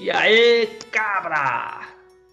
E aí, cabra!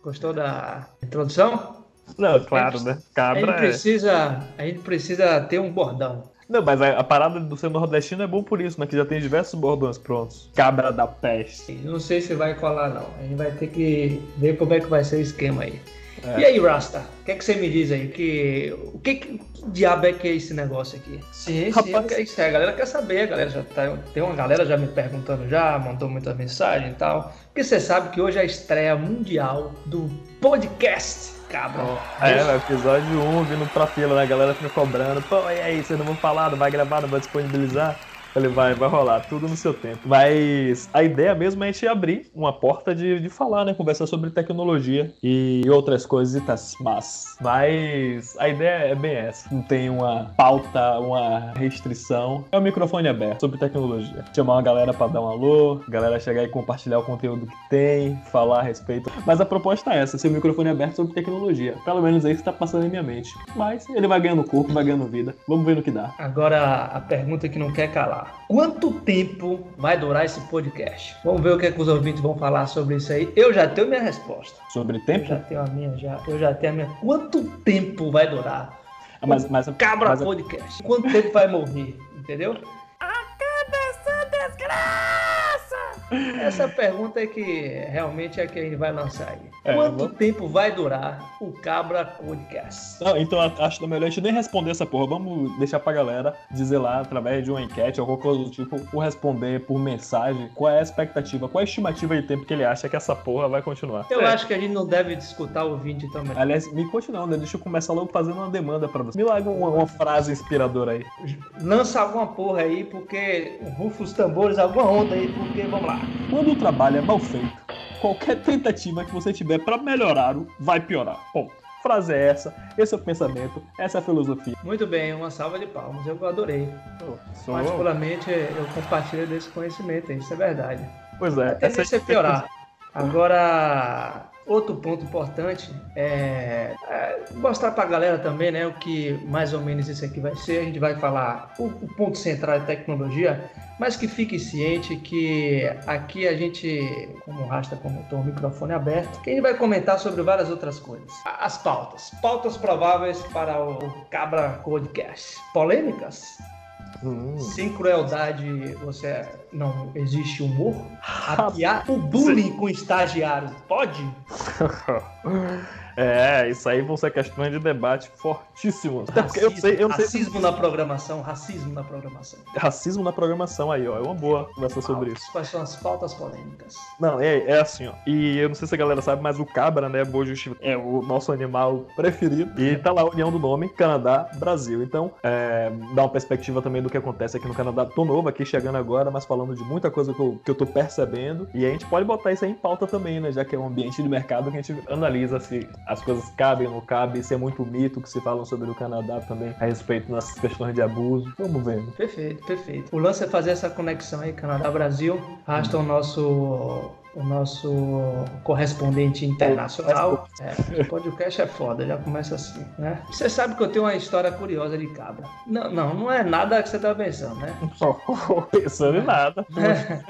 Gostou da introdução? Não, claro, né? A gente Cabra é. precisa, a gente precisa ter um bordão. Não, mas a, a parada do ser nordestino é bom por isso, né? Que já tem diversos bordões prontos. Cabra da peste. Não sei se vai colar, não. A gente vai ter que ver como é que vai ser o esquema aí. É. E aí, Rasta, o que, é que você me diz aí? Que, o que, que diabo é que é esse negócio aqui? Sim, sim, Rapaz- porque isso aí, a galera quer saber, a galera já tá, tem uma galera já me perguntando já, mandou muita mensagem e tal. Porque você sabe que hoje é a estreia mundial do podcast, cabra. É, no episódio 1, vindo pra fila, né? A galera fica cobrando. Pô, e aí, vocês não vão falar, não vai gravar, não vai disponibilizar? Falei, vai, vai rolar, tudo no seu tempo. Mas a ideia mesmo é a gente abrir uma porta de, de falar, né? Conversar sobre tecnologia e outras coisitas mas Mas a ideia é bem essa. Não tem uma pauta, uma restrição. É o microfone aberto sobre tecnologia. Chamar uma galera pra dar um alô, galera chegar e compartilhar o conteúdo que tem, falar a respeito. Mas a proposta é essa, ser o microfone aberto sobre tecnologia. Pelo menos é isso que tá passando em minha mente. Mas ele vai ganhando corpo, vai ganhando vida. Vamos ver no que dá. Agora a pergunta que não quer calar. Quanto tempo vai durar esse podcast? Vamos ver o que, é que os ouvintes vão falar sobre isso aí. Eu já tenho minha resposta. Sobre Eu tempo? já tenho a minha, já. Eu já tenho a minha. Quanto tempo vai durar? Ah, Mas, mas, Cabra mas- Podcast. Quanto tempo vai morrer? Entendeu? Essa pergunta é que realmente é que a gente vai lançar aí. É, Quanto vamos- tempo vai durar o Cabra Podcast? Não, então acho melhor a gente nem responder essa porra. Vamos deixar pra galera dizer lá, através de uma enquete ou qualquer coisa do tipo, ou responder por mensagem qual é a expectativa, qual é a estimativa de tempo que ele acha que essa porra vai continuar. Eu É. acho que a gente não deve escutar o ouvinte também. Aliás, me conte não, né? Deixa eu começar logo fazendo uma demanda pra você. Me larga uma, uma frase inspiradora aí. Lança alguma porra aí, porque rufa os tambores, alguma onda aí, porque vamos lá. Quando o trabalho é mal feito, qualquer tentativa que você tiver pra melhorar, vai piorar. Bom, frase é essa, esse é o pensamento, essa é a filosofia. Muito bem, uma salva de palmas. Eu adorei. Sou- Particularmente, eu compartilho desse conhecimento, isso é verdade. Pois é, A tendência é piorar. Agora, outro ponto importante é, é mostrar pra galera também, né, o que mais ou menos isso aqui vai ser. A gente vai falar, o, o ponto central é tecnologia, mas que fique ciente que aqui a gente, como rasta, como tô, o microfone aberto, que a gente vai comentar sobre várias outras coisas. A- As pautas. Pautas prováveis para o Cabra Podcast. Polêmicas? Hum. Sem crueldade, você não existe humor? Piada, o bullying com estagiário pode? É, isso aí vão ser questões de debate fortíssimos. Até porque eu Racismo, sei, eu sei racismo na programação, racismo na programação. racismo na programação aí, ó. É uma boa conversar sobre isso. Quais são as pautas polêmicas? Não, é, é assim, ó. E eu não sei se a galera sabe, mas o cabra, né, boa justificativa, é o nosso animal preferido. E tá lá a união do nome, Canadá, Brasil. Então, é, dá uma perspectiva também do que acontece aqui no Canadá. Tô novo aqui, chegando agora, mas falando de muita coisa que eu, que eu tô percebendo. E a gente pode botar isso aí em pauta também, né? Já que é um ambiente de mercado que a gente analisa se as coisas cabem ou não cabem, se é muito mito que se falam sobre o Canadá também a respeito das questões de abuso. Vamos vendo. Perfeito, perfeito. O lance é fazer essa conexão aí, Canadá-Brasil. Rasta o nosso, o nosso correspondente internacional. É, o podcast é foda, já começa assim, né? Você sabe que eu tenho uma história curiosa de cabra. Não, não, não é nada que você tá pensando, né? Pensando em nada.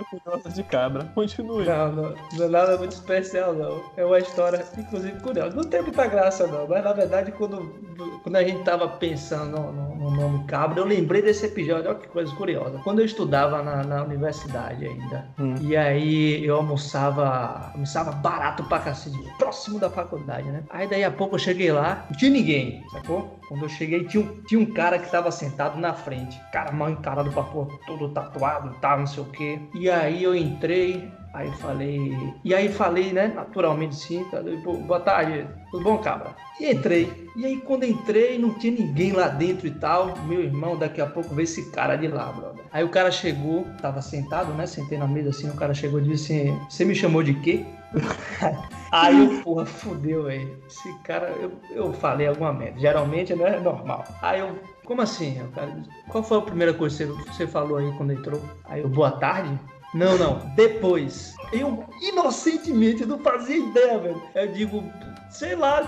Curiosa de cabra. Continue. Não, não, não é nada muito especial, não. É uma história, inclusive, curiosa. Não tem muita graça, não. Mas, na verdade, quando, quando a gente tava pensando no, no- no nome Cabra, eu lembrei desse episódio. Olha que coisa curiosa. Quando eu estudava na, na universidade ainda, Hum. e aí eu almoçava, almoçava barato pra cacete, próximo da faculdade, né? Aí, daí a pouco, eu cheguei lá, não tinha ninguém, sacou? Quando eu cheguei, tinha um, tinha um cara que tava sentado na frente. Cara mal encarado pra pôr, todo tatuado, tá, não sei o quê. E aí eu entrei, aí falei. E aí falei, né? Naturalmente sim. Falei, "Pô, boa tarde, tudo bom, cabra? E entrei. E aí quando entrei, não tinha ninguém lá dentro e tal. Meu irmão, daqui a pouco veio esse cara de lá, brother. Aí o cara chegou, tava sentado, né? Sentei na mesa assim, o cara chegou e disse assim: Você me chamou de quê? Aí eu, porra, fudeu, velho. Esse cara, eu, eu falei alguma merda. Geralmente não é normal. Aí eu, como assim? Cara Qual foi a primeira coisa que você falou aí quando entrou? Aí eu, boa tarde? Não, não, depois. Eu, inocentemente, não fazia ideia, velho. Eu digo, sei lá,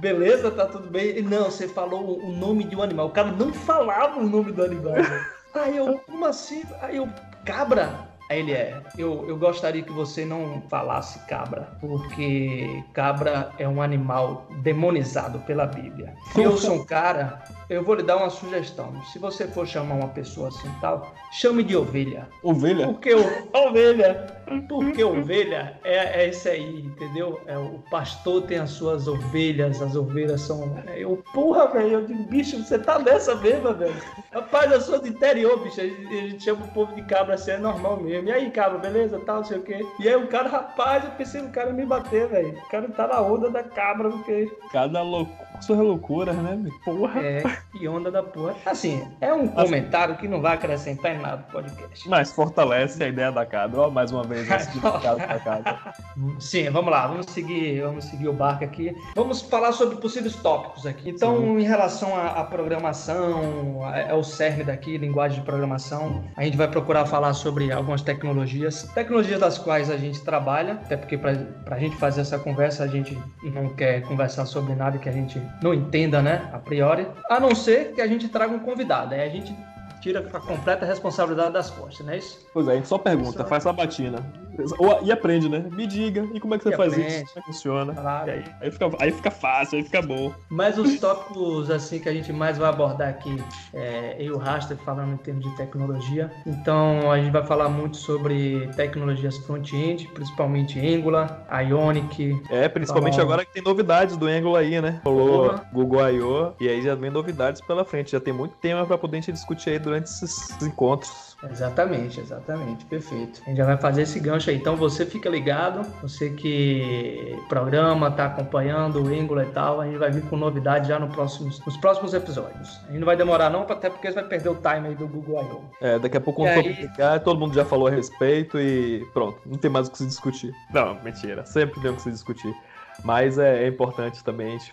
beleza, tá tudo bem. Ele, não, você falou o nome de um animal. O cara não falava o nome do animal, velho. Aí eu, como assim? Aí eu, cabra? Aí ele é. Eu, eu gostaria que você não falasse cabra, porque cabra é um animal demonizado pela Bíblia. Eu sou um cara eu vou lhe dar uma sugestão. Se você for chamar uma pessoa assim tal, chame de ovelha. Ovelha? Porque o, ovelha. Porque ovelha é, é isso aí, entendeu? É, o pastor tem as suas ovelhas, as ovelhas são. Eu, porra, velho, eu digo, bicho, você tá nessa mesmo, velho. Rapaz, eu sou do interior, bicho. A gente, a gente, chama o povo de cabra assim, é normal mesmo. E aí, cabra, beleza? Tal, não sei o quê. E aí o cara, rapaz, eu pensei no cara me bater, velho. O cara tá na onda da cabra, porque. Cada loucura. Sua loucura, né, Porra. É, que onda da porra. Assim, é um comentário que não vai acrescentar em nada no podcast. Mas fortalece a ideia da cabra. Ó, mais uma vez, esse pra casa. Sim, vamos lá, vamos seguir, vamos seguir o barco aqui. Vamos falar sobre possíveis tópicos aqui. Então, Sim. em relação à, à programação, é o cerne daqui, linguagem de programação, a gente vai procurar falar sobre algumas tecnologias, tecnologias das quais a gente trabalha, até porque para a gente fazer essa conversa, a gente não quer conversar sobre nada que a gente não entenda, né, a priori, a não ser que a gente traga um convidado. Aí a gente tira a completa responsabilidade das costas, não é isso? Pois é, a gente só pergunta, só... faz sabatina. E aprende, né? Me diga, e como é que você e faz aprende. isso? Como é que funciona? Claro. Aí, aí, fica, aí fica fácil, aí fica bom. Mas os tópicos, assim, que a gente mais vai abordar aqui, é, eu e o Raster falando em termos de tecnologia. Então, a gente vai falar muito sobre tecnologias front-end, principalmente Angular, Ionic. É, principalmente falar... agora que tem novidades do Angular aí, né? Falou Google I.O. e aí já vem novidades pela frente. Já tem muito tema pra poder a gente discutir aí durante esses encontros. Exatamente, exatamente, perfeito. A gente já vai fazer esse gancho aí. Então você fica ligado, você que programa, tá acompanhando o Angular e tal, a gente vai vir com novidade já no próximos, nos próximos episódios. A gente não vai demorar não, até porque você vai perder o time aí do Google I.O. É, daqui a pouco quando aí... publicar, todo mundo já falou a respeito e pronto, não tem mais o que se discutir. Não, mentira, sempre tem o que se discutir. Mas é, é importante também a gente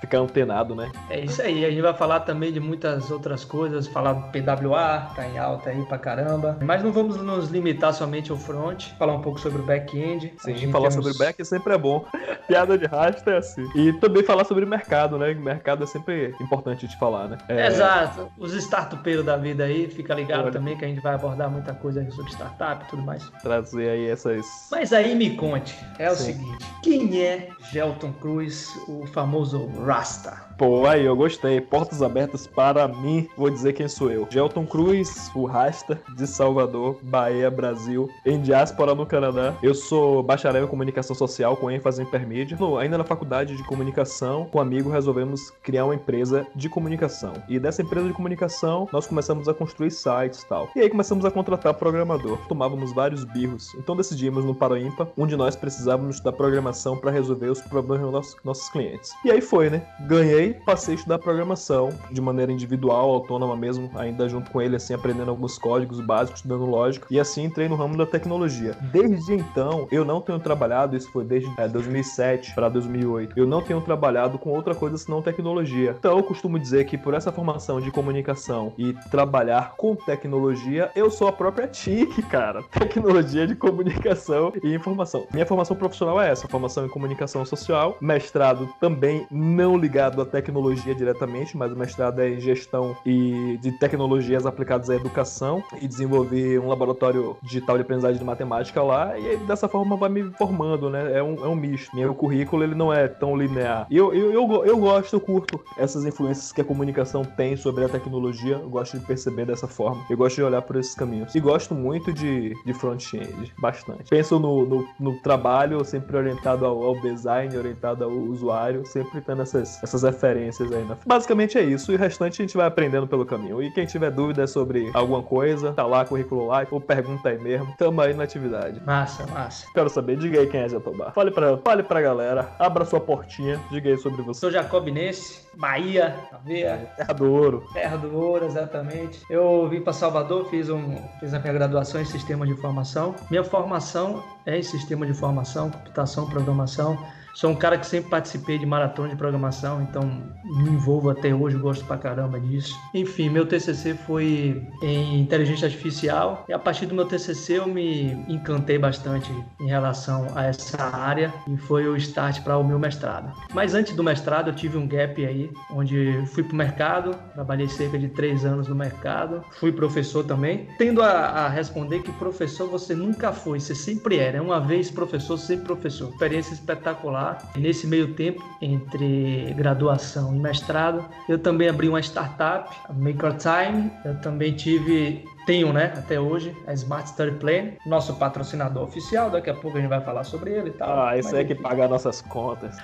ficar antenado, né? É isso aí. A gente vai falar também de muitas outras coisas, falar do PWA, tá em alta aí pra caramba. Mas não vamos nos limitar somente ao front, falar um pouco sobre o back-end. Sim, falar sobre o back sempre é bom. Piada de rastro é assim. E também falar sobre o mercado, né? O mercado é sempre importante de falar, né? É... Exato. Os startupeiros da vida aí, fica ligado Olha. também que a gente vai abordar muita coisa sobre startup e tudo mais. Trazer aí essas. Mas aí me conte, é Sim. o seguinte: quem é Gelton Cruz, o famoso Rasta. Pô, aí eu gostei. Portas abertas para mim. Vou dizer quem sou eu. Gelton Cruz, o Rasta de Salvador, Bahia, Brasil, em diáspora no Canadá. Eu sou bacharel em comunicação social com ênfase em permídia. Ainda na faculdade de comunicação, com um amigo resolvemos criar uma empresa de comunicação. E dessa empresa de comunicação, nós começamos a construir sites e tal. E aí começamos a contratar programador. Tomávamos vários birros. Então decidimos no Paroímpa, um de nós precisávamos da programação para resolver os problemas dos nossos, nossos clientes. E aí foi, né? Ganhei passei a estudar programação de maneira individual, autônoma mesmo, ainda junto com ele, assim, aprendendo alguns códigos básicos, estudando lógica. E assim entrei no ramo da tecnologia. Desde então, eu não tenho trabalhado, isso foi desde é, 2007 para 2008, eu não tenho trabalhado com outra coisa senão tecnologia. Então eu costumo dizer que por essa formação de comunicação e trabalhar com tecnologia, eu sou a própria TIC, cara. Tecnologia de comunicação e informação. Minha formação profissional é essa, formação em comunicação social, mestrado também não ligado a tecnologia diretamente, mas o mestrado é em gestão e de tecnologias aplicadas à educação e desenvolvi um laboratório digital de aprendizagem de matemática lá e dessa forma vai me formando, né? É um, é um misto. Meu currículo ele não é tão linear. Eu, eu, eu, eu gosto, eu curto essas influências que a comunicação tem sobre a tecnologia. Eu gosto de perceber dessa forma. Eu gosto de olhar por esses caminhos. E gosto muito de, de front-end, bastante. Penso no, no, no, trabalho sempre orientado ao, ao design, orientado ao usuário, sempre tendo essas, essas referências aí. Né? Basicamente é isso, e o restante a gente vai aprendendo pelo caminho. E quem tiver dúvidas sobre alguma coisa, tá lá, currículo lá, ou pergunta aí mesmo, tamo aí na atividade. Massa, massa. Quero saber, diga aí quem é Jatobá. Fale pra, fale pra galera, abra sua portinha, diga aí sobre você. Sou Jacobinense, Bahia, Aveia. Terra do Ouro. Terra do Ouro, exatamente. Eu vim para Salvador, fiz, um, fiz a minha graduação em Sistema de Informação. Minha formação é em Sistema de Informação, Computação, Programação Sou um cara que sempre participei de maratona de programação, então me envolvo até hoje, gosto pra caramba disso. Enfim, meu TCC foi em inteligência artificial e a partir do meu TCC eu me encantei bastante em relação a essa área e foi o start para o meu mestrado. Mas antes do mestrado eu tive um gap aí, onde fui pro mercado, trabalhei cerca de três anos no mercado, fui professor também, tendo a, a responder que professor você nunca foi, você sempre era, uma vez professor, sempre professor. Experiência espetacular. Nesse meio tempo, entre graduação e mestrado, eu também abri uma startup, a Maker Time. Eu também tive tenho, né, até hoje, a Smart Study Plan, nosso patrocinador oficial, daqui a pouco a gente vai falar sobre ele e tal. Ah, isso é que paga nossas contas.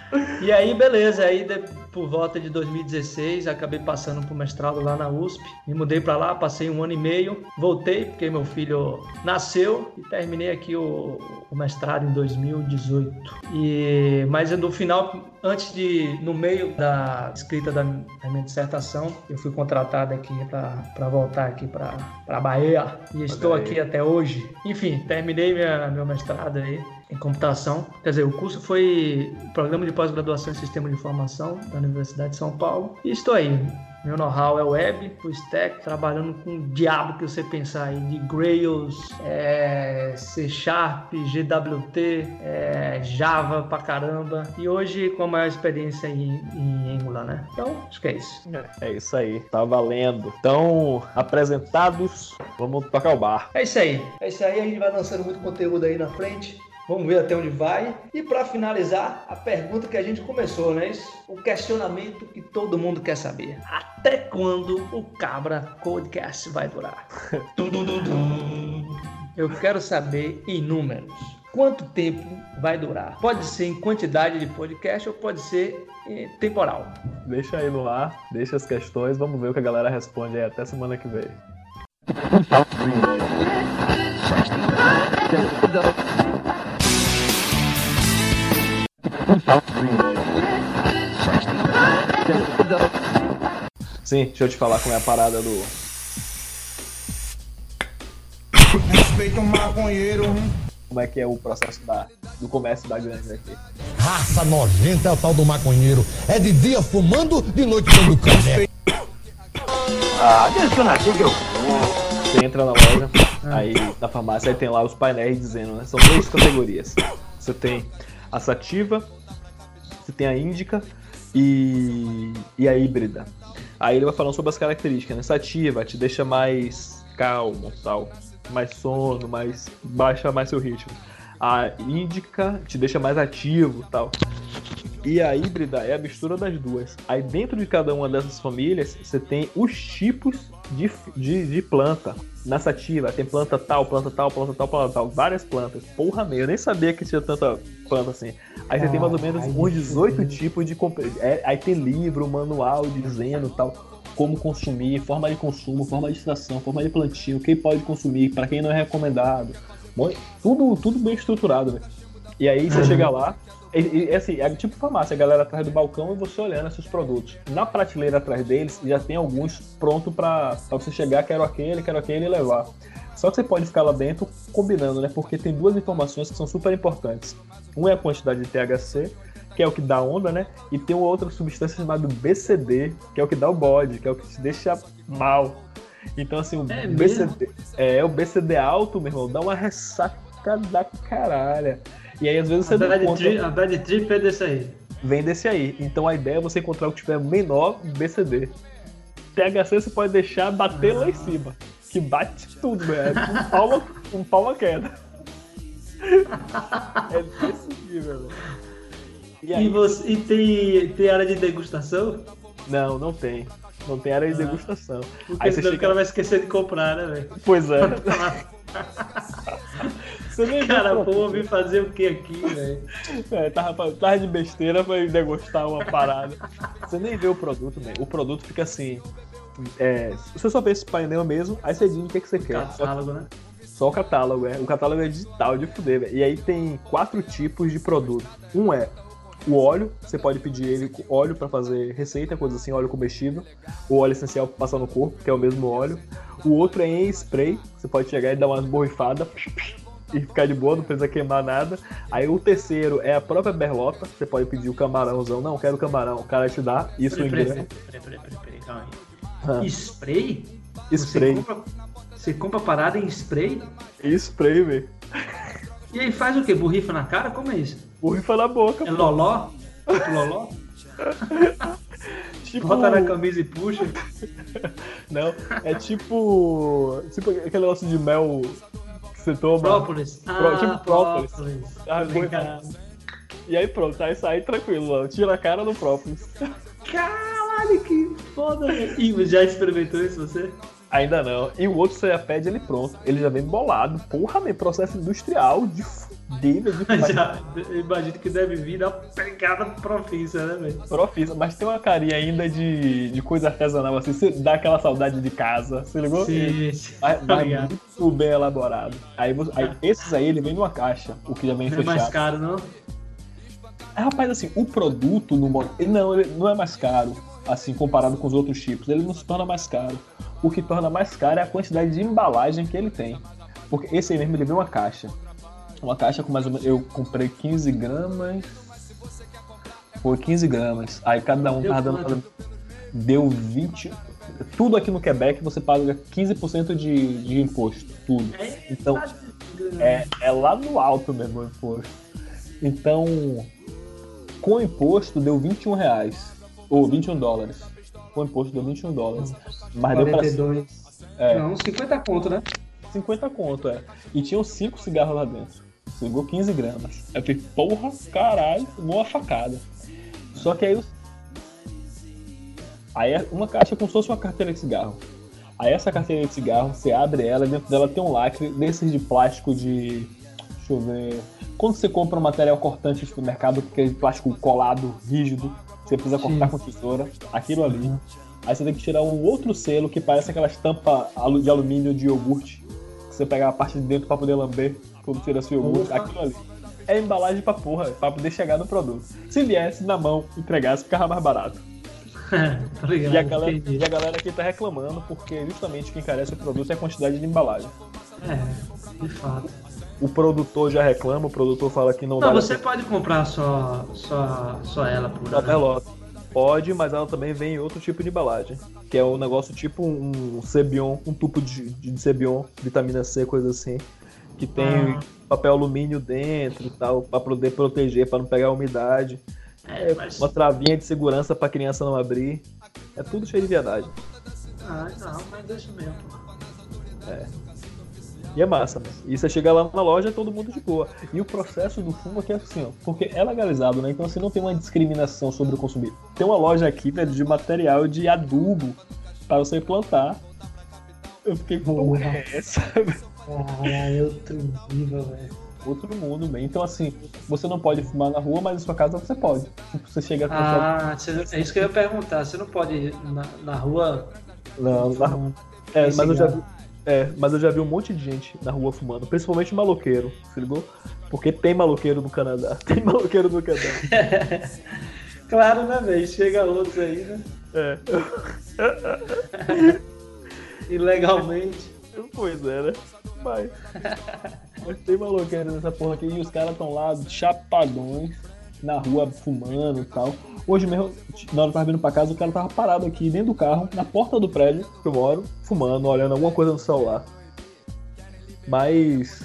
E aí, beleza, aí de, por volta de 2016, acabei passando pro mestrado lá na USP, me mudei para lá, passei um ano e meio, voltei porque meu filho nasceu e terminei aqui o, o mestrado em 2018. E, mas no final, antes de, no meio da escrita da, da minha dissertação, eu fui contratado aqui para voltar aqui para Bahia e estou aqui até hoje. Enfim, terminei minha, meu mestrado aí em computação. Quer dizer, o curso foi Programa de Pós-Graduação em Sistema de Informação da Universidade de São Paulo. E estou aí. Meu know-how é web, o stack, trabalhando com o diabo que você pensar aí, de Grails, é, C Sharp, GWT, é, Java pra caramba. E hoje com a maior experiência em, em Angular, né? Então, acho que é isso. É isso aí, tá valendo. Então, apresentados, vamos tocar o bar. É isso aí. É isso aí, a gente vai lançando muito conteúdo aí na frente. Vamos ver até onde vai. E para finalizar, a pergunta que a gente começou, né? O questionamento que todo mundo quer saber. Até quando o Cabra Codecast vai durar? Eu quero saber em números. Quanto tempo vai durar? Pode ser em quantidade de podcast ou pode ser temporal. Deixa aí no ar, deixa as questões, vamos ver o que a galera responde aí até semana que vem. Sim, deixa eu te falar como é a parada do. Respeita o maconheiro. Como é que é o processo da, do comércio da grande aqui? Raça nojenta é o tal do maconheiro. É de dia fumando, de noite dando café. Ah, deixa eu nascer que eu Você entra na loja, aí na farmácia, aí tem lá os painéis dizendo, né? São três categorias. Você tem a sativa, você tem a índica e, e a híbrida. Aí ele vai falando sobre as características, né? Sativa te deixa mais calmo, tal, mais sono, mais baixa mais seu ritmo. A índica te deixa mais ativo, tal. E a híbrida é a mistura das duas. Aí dentro de cada uma dessas famílias, você tem os tipos de, de, de planta. Na sativa tem planta tal, planta tal, planta tal, planta tal. Várias plantas. Porra, meu, eu nem sabia que tinha tanta planta assim. Aí você ah, tem mais ou menos uns 18 tipos de. É, aí tem livro, manual dizendo tal. Como consumir, forma de consumo, forma de extração, forma de plantio, quem pode consumir, para quem não é recomendado. Tudo, tudo bem estruturado, velho. E aí você chega lá, e, e, assim, é tipo farmácia, a galera atrás do balcão e você olhando esses produtos. Na prateleira atrás deles já tem alguns pronto para você chegar, quero aquele, quero aquele e levar. Só que você pode ficar lá dentro combinando, né? Porque tem duas informações que são super importantes. Uma é a quantidade de THC, que é o que dá onda, né? E tem uma outra substância chamada BCD, que é o que dá o bode, que é o que te deixa mal. Então, assim, o é BCD. É, o BCD alto, meu irmão, dá uma ressaca da caralho. E aí, às vezes, você a bad, trip, a bad trip é desse aí. Vem desse aí. Então, a ideia é você encontrar o que tiver menor BCD. THC você pode deixar bater ah. lá em ah. cima. Que bate tudo, né? Um palma, um palma queda. é desse nível, velho. E, aí, e, você, e tem, tem área de degustação? Não, não tem. Não tem área de ah. degustação. Porque aí senão chega... o cara vai esquecer de comprar, né, velho? Pois é. Você nem Cara, pô, vim fazer o que aqui, velho? É, tava, tava de besteira pra degustar uma parada. Você nem vê o produto, velho. O produto fica assim. É, você só vê esse painel mesmo, aí você diz o que, é que você o quer. Catálogo, só, né? Só o catálogo, é. O catálogo é digital, de fuder, velho. E aí tem quatro tipos de produto. Um é o óleo, você pode pedir ele óleo para fazer receita, coisa assim, óleo comestível. O óleo essencial para passar no corpo, que é o mesmo óleo. O outro é em spray, você pode chegar e dar umas borrifadas e ficar de boa, não precisa queimar nada. Aí o terceiro é a própria berlota. Você pode pedir o camarãozão. Não, quero camarão. O cara te dá isso Peraí, em peraí, peraí, peraí, peraí, peraí, calma aí. Ah, Spray? Spray. Você compra, você compra parada em spray? Spray, velho. E aí faz o quê? Borrifa na cara? Como é isso? Borrifa na boca. É pô. loló? Tipo loló? Tipo, Bota na camisa e puxa. Não, é tipo. Tipo aquele negócio de mel você toma. Própolis. Pro- tipo própolis. Ah, Tô ligado. E aí pronto, aí sai tranquilo, mano. Tira a cara do própolis. Caralho, que foda, velho. Ih, já experimentou isso você? Ainda não. E o outro você já pede ele pronto. Ele já vem bolado. Porra, meu, processo industrial de fudido, de Já, imagino que deve vir da pegada profissa, né, velho? profissa. Mas tem uma carinha ainda de, de coisa artesanal, assim. Você dá aquela saudade de casa. Você ligou? Sim, sim. Vai, Tá muito bem elaborado. Aí, você- aí esses aí, ele vem numa caixa, o que já vem Não é fechado. mais caro, não? É, rapaz, assim, o produto no mo- ele não, ele não é mais caro, assim, comparado com os outros tipos. Ele não se torna mais caro. O que torna mais caro é a quantidade de embalagem que ele tem. Porque esse aí mesmo ele vem uma caixa. Uma caixa com mais ou menos. Eu comprei 15 gramas. Foi 15 gramas. Aí cada um tava dando. quanto? Deu 20. Tudo aqui no Quebec você paga 15% de, de imposto. Tudo. É, Então, é, é lá no alto mesmo o imposto. Então, com imposto deu 21 reais. Ou 21 dólares. Com imposto deu 21 dólares. Mas deu pra 42. é, Não, 50 conto, né? 50 conto, é. E tinham 5 cigarros lá dentro. Pegou 15 gramas. Eu falei, porra, caralho, uma facada. Só que aí os- Aí é uma caixa como se fosse uma carteira de cigarro. Aí essa carteira de cigarro, você abre ela e dentro dela tem um lacre desses de plástico de. Deixa eu ver. Quando você compra um material cortante no supermercado, que é de plástico colado, rígido, você precisa cortar Sim. com tesoura, aquilo ali. Aí você tem que tirar um outro selo que parece aquelas tampas alu- de alumínio de iogurte. Que você pega a parte de dentro pra poder lamber quando tira seu iogurte. Aquilo ali. É embalagem pra porra, pra poder chegar no produto. Se viesse na mão, entregasse, ficava mais barato. tá ligado? E a, galera, entendi. e a galera aqui tá reclamando porque justamente o que encarece o produto é a quantidade de embalagem. É, de fato. O produtor já reclama, o produtor fala que não, Não, dá você pode comprar só, só, só ela por da pelota. Pode, mas ela também vem em outro tipo de embalagem. Que é um negócio tipo um Cebion, um tubo de, de Cebion, vitamina C, coisa assim. Que tem Ah. papel alumínio dentro e tal, pra poder proteger, pra não pegar a umidade. É, mas... Uma travinha de segurança pra criança não abrir. É tudo cheio de viadagem. Ah, não, mas deixa mesmo. E é massa, né? E você chega lá na loja, todo mundo de boa. E o processo do fumo aqui é assim, ó. Porque é legalizado, né? Então você não tem uma discriminação sobre o consumir. Tem uma loja aqui, velho, de material de adubo pra você plantar. Eu fiquei, porra, é essa? Caralho, outro nível, velho. Outro mundo, bem. Então, assim, você não pode fumar na rua, mas em sua casa você pode. Tipo, você chega com sua... Ah, você- é isso que eu ia perguntar. Você não pode ir na, na rua. Não, na rua. É, mas eu já vi. É, mas eu já vi um monte de gente na rua fumando, principalmente maloqueiro, se ligou? Porque tem maloqueiro no Canadá. Tem maloqueiro no Canadá. Claro, né, velho? Chega outros aí, né? É. Ilegalmente. Pois é, né? Mas. Mas tem maloqueiro nessa porra aqui e os caras estão lá chapadões na rua fumando e tal. Hoje mesmo, na hora que eu tava vindo pra casa, o cara tava parado aqui dentro do carro, na porta do prédio que eu moro, fumando, olhando alguma coisa no celular. Mas.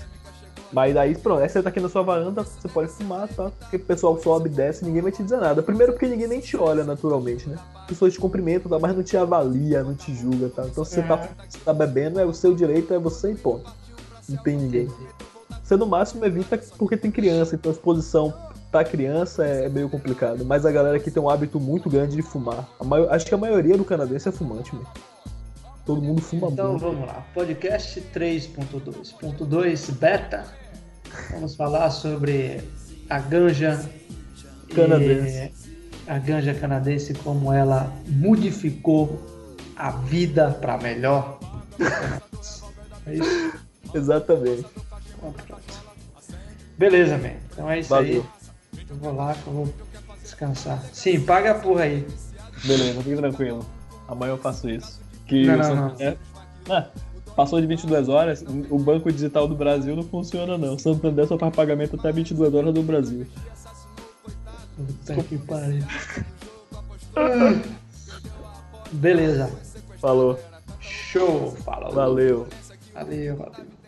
Mas daí, pronto, aí você tá aqui na sua varanda, você pode fumar, tá? Porque o pessoal sobe desce, ninguém vai te dizer nada. Primeiro porque ninguém nem te olha naturalmente, né? Pessoas te cumprimentam, tá? mas não te avalia, não te julga, tá? Então se você, tá, você tá bebendo, é o seu direito, é você e ponto. Não tem ninguém. Você no máximo evita porque tem criança, então a exposição pra criança é meio complicado. Mas a galera aqui tem um hábito muito grande de fumar. A mai- Acho que a maioria do canadense é fumante, mesmo. Todo mundo fuma Então muito. vamos lá. Podcast 3.2.2 beta. Vamos falar sobre a ganja Canadense. a ganja canadense como ela modificou a vida para melhor. É isso? Exatamente. Então, pronto. Beleza, man. Então é isso Valeu. aí. Eu vou lá que eu vou descansar. Sim, paga a porra aí. Beleza, fique tranquilo. Amanhã eu faço isso. Que Não, não, não. José- Ah, Passou de 22 horas, o Banco Digital do Brasil não funciona não. Santander só faz pagamento até 22 horas do Brasil. Puta que pariu. Beleza. Falou. Show. Falou. Valeu. Valeu, valeu.